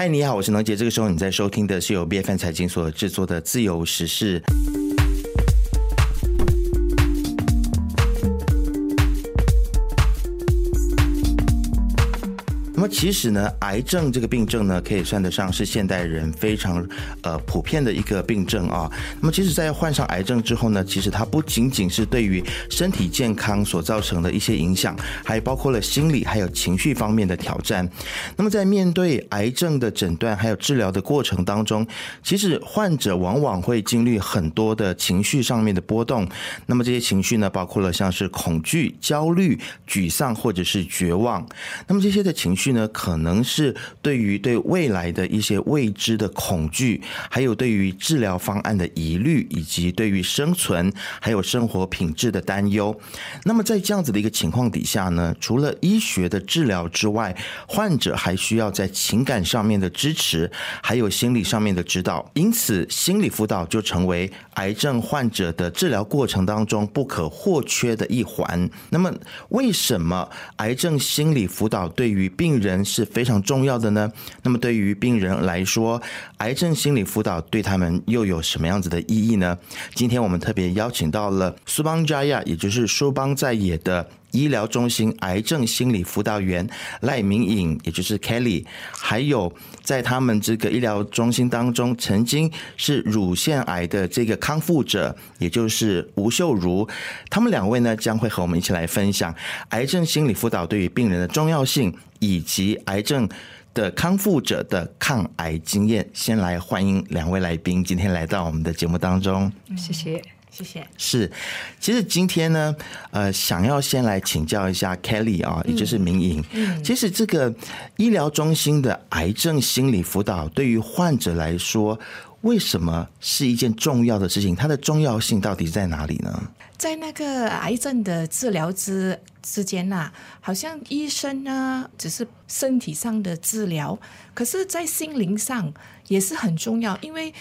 嗨，你好，我是能杰。这个时候你在收听的是由 B F N 财经所制作的《自由时事》。其实呢，癌症这个病症呢，可以算得上是现代人非常呃普遍的一个病症啊。那么，即使在患上癌症之后呢，其实它不仅仅是对于身体健康所造成的一些影响，还包括了心理还有情绪方面的挑战。那么，在面对癌症的诊断还有治疗的过程当中，其实患者往往会经历很多的情绪上面的波动。那么这些情绪呢，包括了像是恐惧、焦虑、沮丧或者是绝望。那么这些的情绪。呢，可能是对于对未来的一些未知的恐惧，还有对于治疗方案的疑虑，以及对于生存还有生活品质的担忧。那么在这样子的一个情况底下呢，除了医学的治疗之外，患者还需要在情感上面的支持，还有心理上面的指导。因此，心理辅导就成为癌症患者的治疗过程当中不可或缺的一环。那么，为什么癌症心理辅导对于病人是非常重要的呢。那么对于病人来说，癌症心理辅导对他们又有什么样子的意义呢？今天我们特别邀请到了苏邦加亚，也就是苏邦在野的医疗中心癌症心理辅导员赖明颖，也就是 Kelly，还有在他们这个医疗中心当中曾经是乳腺癌的这个康复者，也就是吴秀如。他们两位呢将会和我们一起来分享癌症心理辅导对于病人的重要性。以及癌症的康复者的抗癌经验，先来欢迎两位来宾，今天来到我们的节目当中。谢谢，谢谢。是，其实今天呢，呃，想要先来请教一下 Kelly 啊，也就是明颖。嗯，其实这个医疗中心的癌症心理辅导，对于患者来说，为什么是一件重要的事情？它的重要性到底在哪里呢？在那个癌症的治疗之之间呐，好像医生呢只是身体上的治疗，可是，在心灵上也是很重要。因为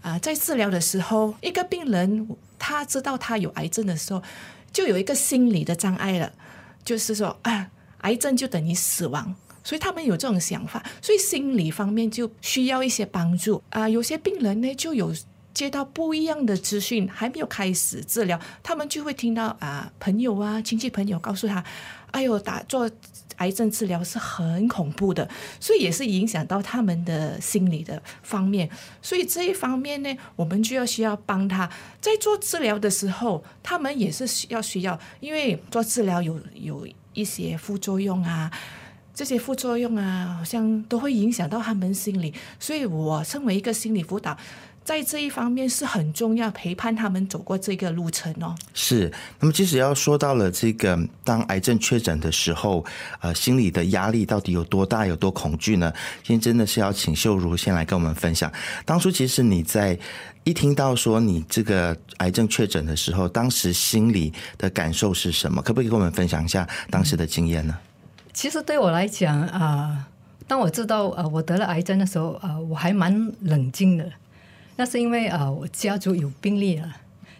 啊，在治疗的时候，一个病人他知道他有癌症的时候，就有一个心理的障碍了，就是说啊，癌症就等于死亡，所以他们有这种想法，所以心理方面就需要一些帮助啊。有些病人呢就有。接到不一样的资讯，还没有开始治疗，他们就会听到啊，朋友啊，亲戚朋友告诉他，哎呦，打做癌症治疗是很恐怖的，所以也是影响到他们的心理的方面。所以这一方面呢，我们就要需要帮他，在做治疗的时候，他们也是需要需要，因为做治疗有有一些副作用啊，这些副作用啊，好像都会影响到他们心理。所以我身为一个心理辅导。在这一方面是很重要，陪伴他们走过这个路程哦。是，那么即使要说到了这个当癌症确诊的时候，呃，心理的压力到底有多大，有多恐惧呢？今天真的是要请秀如先来跟我们分享。当初其实你在一听到说你这个癌症确诊的时候，当时心里的感受是什么？可不可以跟我们分享一下当时的经验呢？其实对我来讲啊，当我知道呃我得了癌症的时候呃，我还蛮冷静的。那是因为啊，我家族有病例啊，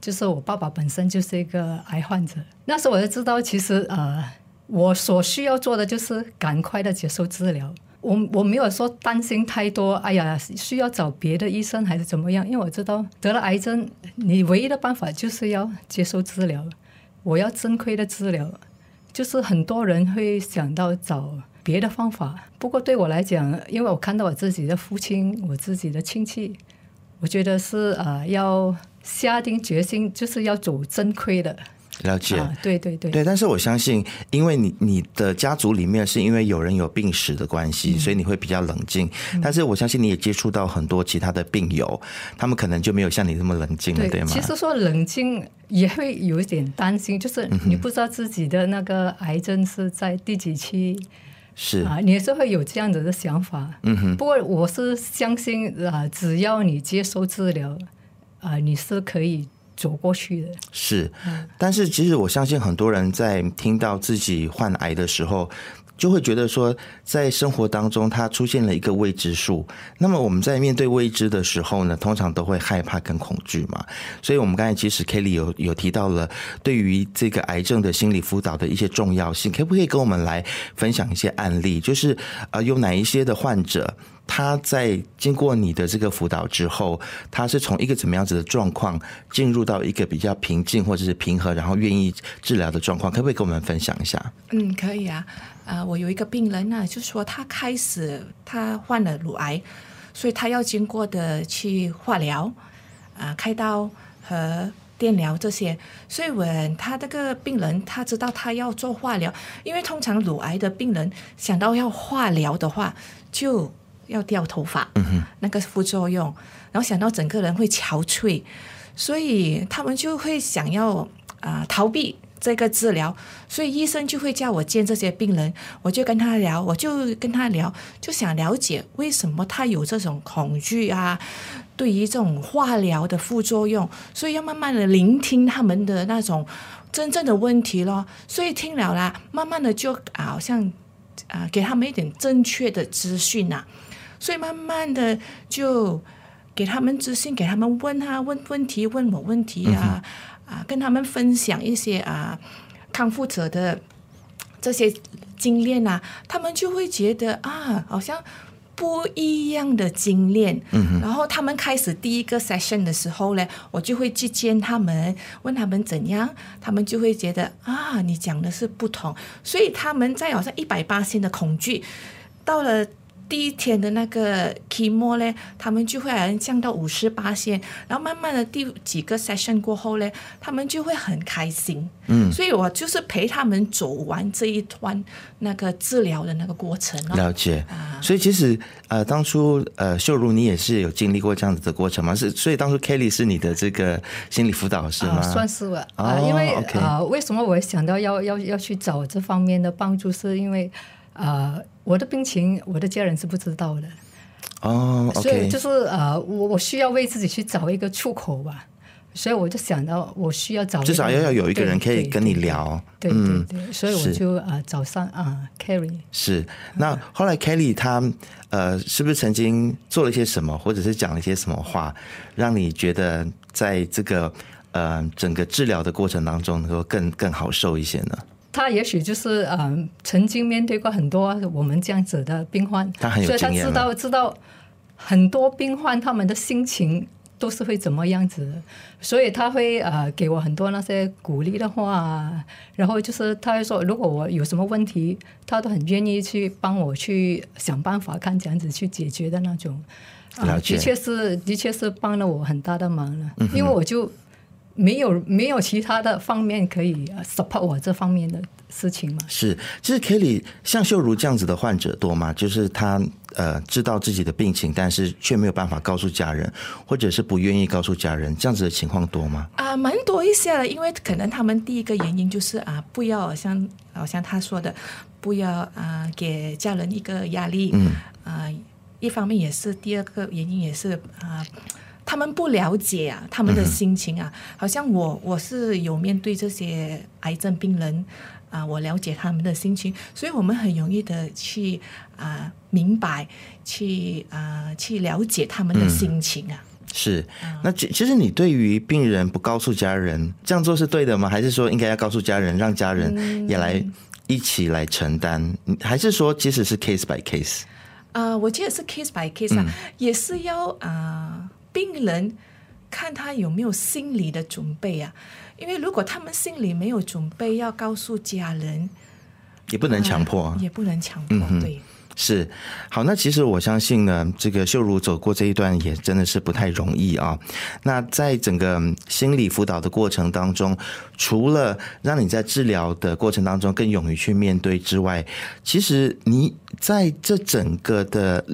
就是我爸爸本身就是一个癌患者。那时候我就知道，其实呃，我所需要做的就是赶快的接受治疗。我我没有说担心太多，哎呀，需要找别的医生还是怎么样？因为我知道得了癌症，你唯一的办法就是要接受治疗。我要正规的治疗，就是很多人会想到找别的方法。不过对我来讲，因为我看到我自己的父亲，我自己的亲戚。我觉得是呃，要下定决心，就是要走正规的。了解，对对对，对。但是我相信，因为你你的家族里面是因为有人有病史的关系，所以你会比较冷静。但是我相信你也接触到很多其他的病友，他们可能就没有像你那么冷静了，对吗？其实说冷静也会有一点担心，就是你不知道自己的那个癌症是在第几期。是啊，你也是会有这样子的想法。嗯哼。不过我是相信啊，只要你接受治疗，啊，你是可以走过去的。是，但是其实我相信很多人在听到自己患癌的时候。就会觉得说，在生活当中，它出现了一个未知数。那么我们在面对未知的时候呢，通常都会害怕跟恐惧嘛。所以，我们刚才其实 Kelly 有有提到了对于这个癌症的心理辅导的一些重要性，可不可以跟我们来分享一些案例？就是呃，有哪一些的患者？他在经过你的这个辅导之后，他是从一个怎么样子的状况进入到一个比较平静或者是平和，然后愿意治疗的状况，可不可以跟我们分享一下？嗯，可以啊。啊，我有一个病人呢，就说他开始他患了乳癌，所以他要经过的去化疗啊、开刀和电疗这些。所以，我他这个病人他知道他要做化疗，因为通常乳癌的病人想到要化疗的话，就要掉头发，那个副作用，然后想到整个人会憔悴，所以他们就会想要啊、逃避这个治疗，所以医生就会叫我见这些病人，我就跟他聊，我就跟他聊，就想了解为什么他有这种恐惧啊，对于这种化疗的副作用，所以要慢慢的聆听他们的那种真正的问题咯。所以听了啦，慢慢的就啊好像啊给他们一点正确的资讯啊，所以慢慢的就给他们资讯，给他们问啊问问题，问我问题啊。啊，跟他们分享一些啊康复者的这些经验啊，他们就会觉得啊，好像不一样的经验。嗯然后他们开始第一个 session 的时候呢，我就会去见他们，问他们怎样，他们就会觉得啊，你讲的是不同，所以他们在好像一百八千的恐惧，到了。第一天的那个 chemo 呢，他们就会好像降到五十八线，然后慢慢的第几个 session 过后呢，他们就会很开心。嗯，所以我就是陪他们走完这一段那个治疗的那个过程哦。了解，所以其实呃，当初呃，秀如你也是有经历过这样子的过程吗？是，所以当初 Kelly 是你的这个心理辅导师吗？啊，算是吧。哦啊，因为 OK 啊，为什么我想到要要要去找这方面的帮助？是因为啊，我的病情，我的家人是不知道的，哦所以就是呃，我我需要为自己去找一个出口吧。所以我就想到，我需要找至少要要有一个人可以跟你对聊。对嗯对对，所以我就啊早上啊 Carrie。是，那后来 Kelly 她呃，是不是曾经做了一些什么，或者是讲了一些什么话，让你觉得在这个呃整个治疗的过程当中能够更更好受一些呢？他也许就是嗯，曾经面对过很多我们这样子的病患，他很有所以他知道知道很多病患他们的心情都是会怎么样子。的，所以他会呃给我很多那些鼓励的话啊，然后就是他会说，如果我有什么问题，他都很愿意去帮我去想办法，看这样子去解决的那种。啊、的确是，的确是帮了我很大的忙了，嗯因为我就没有没有其他的方面可以呃 support 我这方面的事情吗。是，其实 Kelly 像秀如这样子的患者多吗？就是他呃知道自己的病情，但是却没有办法告诉家人，或者是不愿意告诉家人，这样子的情况多吗？啊，蛮多一些的，因为可能他们第一个原因就是啊，不要像好像他说的，不要啊给家人一个压力，嗯，啊，一方面也是第二个原因也是啊。他们不了解啊，他们的心情啊，好像我我是有面对这些癌症病人啊，我了解他们的心情，所以我们很容易的去啊明白，去啊去了解他们的心情啊。是，那其其实你对于病人不告诉家人这样做是对的吗？还是说应该要告诉家人，让家人也来一起来承担？还是说即使是 case by case？啊、我觉得是 case by case 啊，也是要啊、病人看他有没有心理的准备啊。因为如果他们心里没有准备，要告诉家人，也不能强迫。啊也不能强迫。对，是，好，那其实我相信呢，这个秀如走过这一段也真的是不太容易啊。那在整个心理辅导的过程当中，除了让你在治疗的过程当中更勇于去面对之外，其实你在这整个的。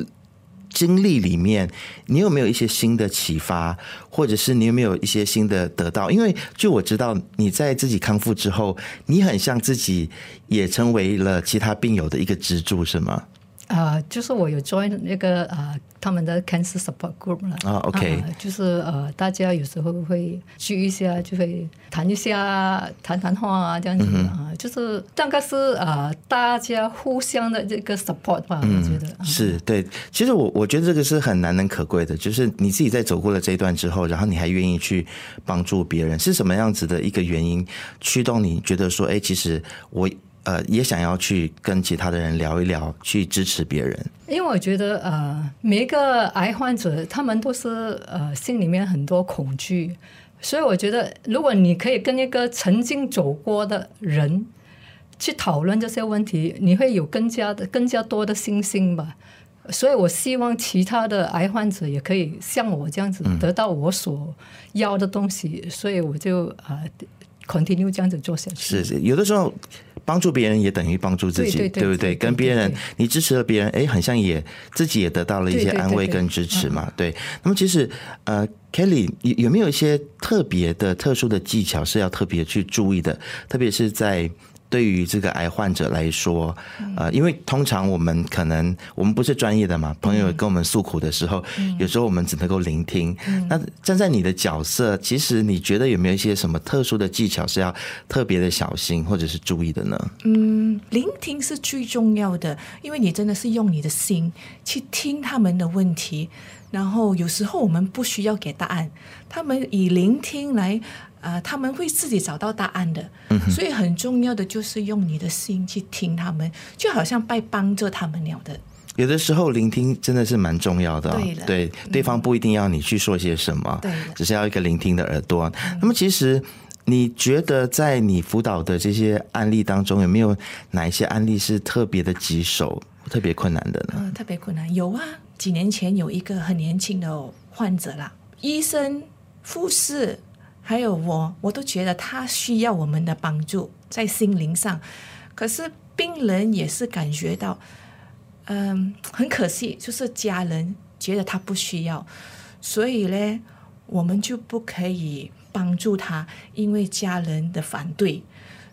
经历里面，你有没有一些新的启发，或者是你有没有一些新的得到？因为就我知道，你在自己康复之后，你很像自己也成为了其他病友的一个支柱，是吗？啊、就是我有 join 那个啊、他们的 cancer support group 了。啊，OK 啊就是呃，大家有时候会聚一下，就会谈一下，谈谈话啊，这样子嗯啊、就是大概是呃，大家互相的这个 support 吧，我觉得。是对，其实我我觉得这个是很难能可贵的，就是你自己在走过了这一段之后，然后你还愿意去帮助别人，是什么样子的一个原因驱动你觉得说，哎，其实我呃也想要去跟其他的人聊一聊，去支持别人？因为我觉得呃，每一个癌患者他们都是呃心里面很多恐惧，所以我觉得如果你可以跟一个曾经走过的人去讨论这些问题，你会有更加的更加多的信心吧。所以我希望其他的癌患者也可以像我这样子得到我所要的东西，所以我就啊、continue 这样子做下去。是是，有的时候帮助别人也等于帮助自己，对对对不对？跟别人你支持了别人，哎，很像也自己也得到了一些安慰跟支持嘛。对，那么其实呃，Kelly 有有没有一些特别的、特殊的技巧是要特别去注意的？特别是在对于这个癌患者来说，呃，因为通常我们可能我们不是专业的嘛，朋友跟我们诉苦的时候，有时候我们只能够聆听。那站在你的角色，其实你觉得有没有一些什么特殊的技巧是要特别的小心或者是注意的呢？嗯，聆听是最重要的，因为你真的是用你的心去听他们的问题，然后有时候我们不需要给答案，他们以聆听来，呃，他们会自己找到答案的。所以很重要的就是用你的心去听他们，就好像在帮着他们了的。有的时候聆听真的是蛮重要的、哦，对对，对方不一定要你去说些什么，对只是要一个聆听的耳朵。那么其实你觉得在你辅导的这些案例当中，有没有哪一些案例是特别的棘手、特别困难的呢？呃，特别困难。有啊，几年前有一个很年轻的患者啦，医生、护士还有我，我都觉得他需要我们的帮助在心灵上，可是病人也是感觉到，嗯，很可惜，就是家人觉得他不需要，所以呢，我们就不可以帮助他，因为家人的反对。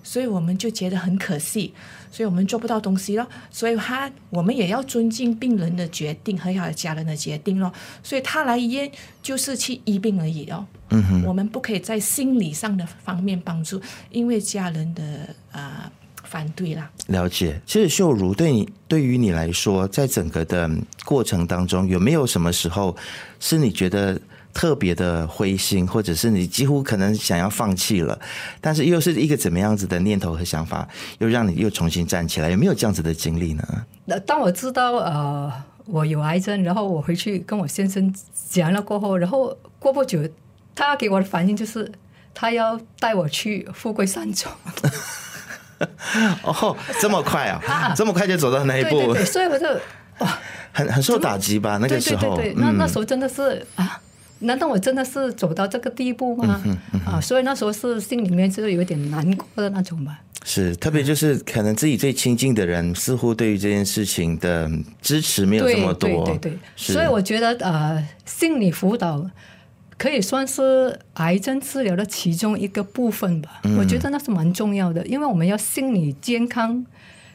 所以我们就觉得很可惜，所以我们做不到东西咯。所以他我们也要尊敬病人的决定和他的家人的决定咯。所以他来医院就是去医病而已哦。嗯哼，我们不可以在心理上的方面帮助，因为家人的啊、呃反对啦。了解。其实秀如对你对于你来说，在整个的过程当中，有没有什么时候是你觉得特别的灰心，或者是你几乎可能想要放弃了，但是又是一个怎么样子的念头和想法，又让你又重新站起来？有没有这样子的经历呢？那当我知道呃我有癌症，然后我回去跟我先生讲了过后，然后过不久，他给我的反应就是他要带我去富贵山庄。哦，这么快 啊，这么快就走到那一步，对对对，所以我就哇，很很受打击吧？那个时候，对对对，那那嗯时候真的是啊。难道我真的是走到这个地步吗？嗯啊，所以那时候是心里面就是有点难过的那种吧。是特别就是可能自己最亲近的人，似乎对于这件事情的支持没有这么多，对对对，是所以我觉得呃，心理辅导可以算是癌症治疗的其中一个部分吧。嗯我觉得那是蛮重要的，因为我们要心理健康，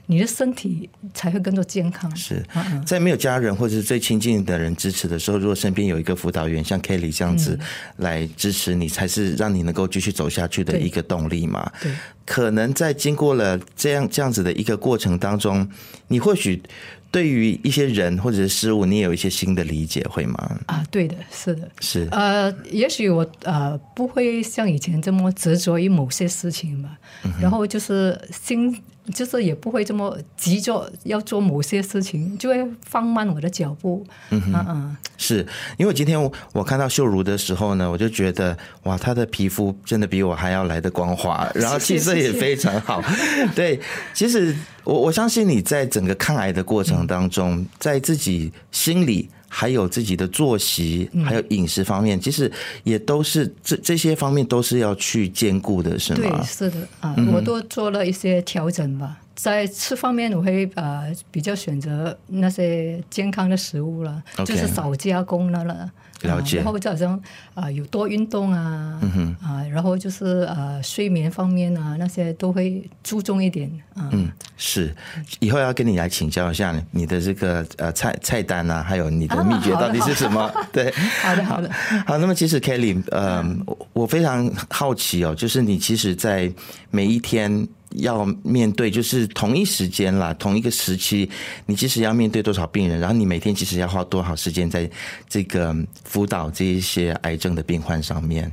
你的身体才会跟着健康。是在没有家人或者是最亲近的人支持的时候，如果身边有一个辅导员像 Kelly 这样子来支持你，才是让你能够继续走下去的一个动力嘛。对，可能在经过了这样这样子的一个过程当中，你或许对于一些人或者是事物，你也有一些新的理解，会吗？啊，对的，是的。是，呃，也许我呃不会像以前这么执着于某些事情吧，然后就是心就是也不会这么急着要做某些事情，就会放慢我的脚步。嗯嗯是因为今天我我看到秀如的时候呢，我就觉得哇，她的皮肤真的比我还要来的光滑，然后气色也非常好。对，其实我我相信你在整个抗癌的过程当中，在自己心里。还有自己的作息，还有饮食方面，其实也都是这这些方面都是要去兼顾的，是吗对，吗？是的啊，我都做了一些调整吧。在吃方面，我会呃比较选择那些健康的食物了就是少加工的了。了解啊然后就好像啊、有多运动啊，嗯啊，然后就是呃睡眠方面啊那些都会注重一点啊。嗯，是，以后要跟你来请教一下你的这个呃菜菜单啊，还有你的啊秘诀到底是什么？对，好的，好的。好，那么其实 Kelly，呃，我我非常好奇哦，就是你其实，在每一天要面对，就是同一时间啦，同一个时期，你其实要面对多少病人，然后你每天其实要花多少时间在这个辅导这一些癌症的病患上面？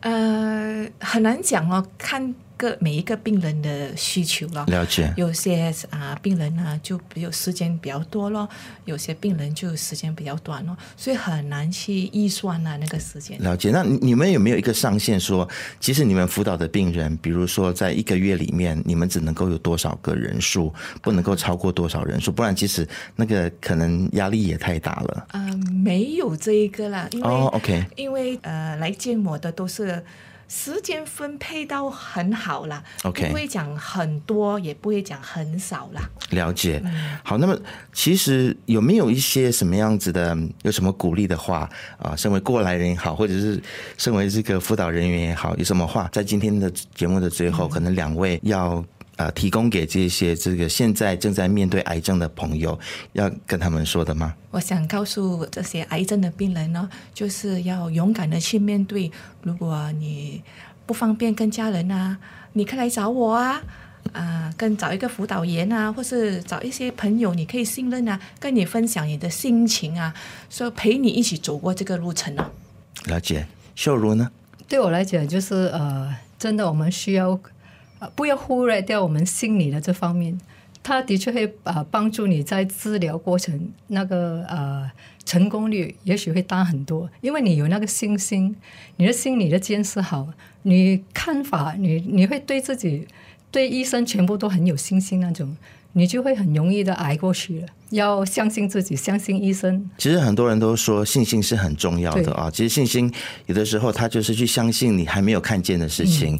呃，很难讲哦，看个每一个病人的需求了。了解。有些啊病人呢就比有时间比较多咯，有些病人就时间比较短咯，所以很难去预算啊那个时间。了解。那你们有没有一个上限说，其实你们辅导的病人，比如说在一个月里面，你们只能够有多少个人数，不能够超过多少人数，不然其实那个可能压力也太大了。呃，没有这一个啦，因为、哦，OK 因为呃来见我的都是。时间分配到很好啦 OK 不会讲很多，也不会讲很少啦。了解，好，那么其实有没有一些什么样子的，有什么鼓励的话啊？身为过来人也好，或者是身为这个辅导人员也好，有什么话在今天的节目的最后，可能两位要呃提供给这些这个现在正在面对癌症的朋友，要跟他们说的吗？我想告诉这些癌症的病人呢，就是要勇敢的去面对。如果你不方便跟家人啊，你可以来找我啊，啊、跟找一个辅导员啊，或是找一些朋友你可以信任啊，跟你分享你的心情啊，说陪你一起走过这个路程啊。了解，秀如呢？对我来讲，就是呃，真的我们需要呃，不要忽略掉我们心理的这方面。它的确会呃帮助你在治疗过程那个呃成功率也许会大很多，因为你有那个信心，你的心理的坚持好，你看法你你会对自己对医生全部都很有信心那种，你就会很容易的挨过去了。要相信自己，相信医生。其实很多人都说信心是很重要的啊。其实信心有的时候他就是去相信你还没有看见的事情。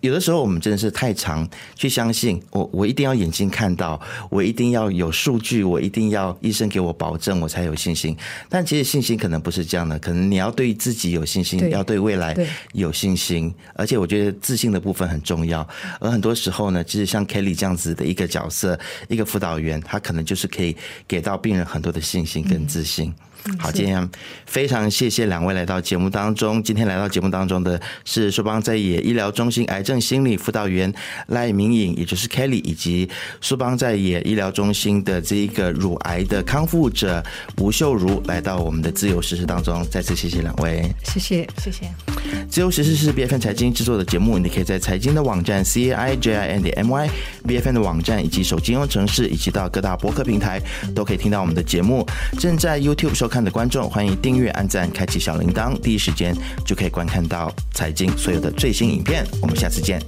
有的时候我们真的是太常去相信我，我一定要眼睛看到，我一定要有数据，我一定要医生给我保证，我才有信心。但其实信心可能不是这样的，可能你要对自己有信心，对要对未来有信心。而且我觉得自信的部分很重要。而很多时候呢，其实像 Kelly 这样子的一个角色，一个辅导员，他可能就是可以给到病人很多的信心跟自信。好，今天非常谢谢两位来到节目当中。今天来到节目当中的是硕邦在野医疗中心癌症心理辅导员赖明颖，也就是 Kelly，以及硕邦在野医疗中心的这一个乳癌的康复者吴秀如来到我们的自由实施当中。再次谢谢两位。谢谢。谢谢。自由时事是 B F N 财经制作的节目，你可以在财经的网站 C A I J I N 点 M Y B F N 的网站以及手机应用程式，以及到各大博客平台都可以听到我们的节目。正在 YouTube 收看的观众，欢迎订阅、按赞、开启小铃铛，第一时间就可以观看到财经所有的最新影片。我们下次见。